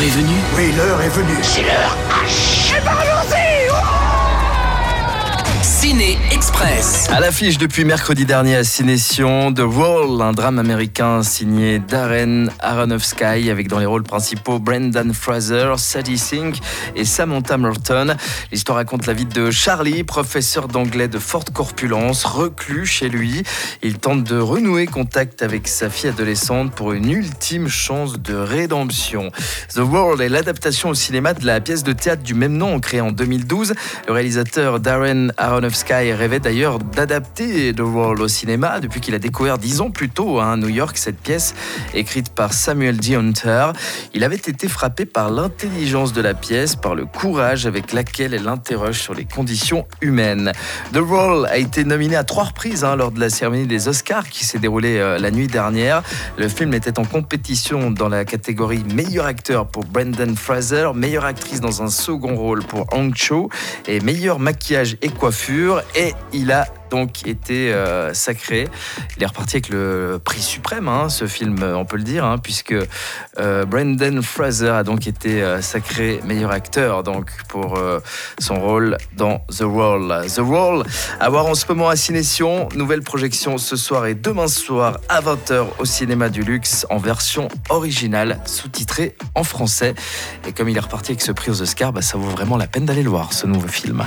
L'heure est venue? Oui, l'heure est venue. C'est l'heure Ciné Express. À l'affiche depuis mercredi dernier à Cinétion, The Wall, un drame américain signé Darren Aronofsky avec dans les rôles principaux Brendan Fraser, Sadie Sink et Samantha Merton. L'histoire raconte la vie de Charlie, professeur d'anglais de forte corpulence, reclus chez lui. Il tente de renouer contact avec sa fille adolescente pour une ultime chance de rédemption. The Wall est l'adaptation au cinéma de la pièce de théâtre du même nom créée en 2012. Le réalisateur Darren Aronofsky rêvait d'ailleurs d'adapter The Wall au cinéma depuis qu'il a découvert dix ans plus tôt à New York cette pièce écrite par Samuel D. Hunter. Il avait été frappé par l'intelligence de la pièce, par le courage avec laquelle elle interroge sur les conditions humaines. The Wall a été nominé à trois reprises hein, lors de la cérémonie des Oscars qui s'est déroulée euh, la nuit dernière. Le film était en compétition dans la catégorie meilleur acteur pour Brendan Fraser, meilleure actrice dans un second rôle pour Hong Cho et meilleur maquillage et coiffure et il a donc été euh, sacré. Il est reparti avec le prix suprême, hein, ce film, on peut le dire, hein, puisque euh, Brendan Fraser a donc été euh, sacré meilleur acteur donc pour son rôle dans The Wall. The Wall, à voir en ce moment à Cinétion, nouvelle projection ce soir et demain soir à 20h au cinéma du luxe en version originale, sous-titrée en français. Et comme il est reparti avec ce prix aux Oscars, bah, ça vaut vraiment la peine d'aller le voir, ce nouveau film.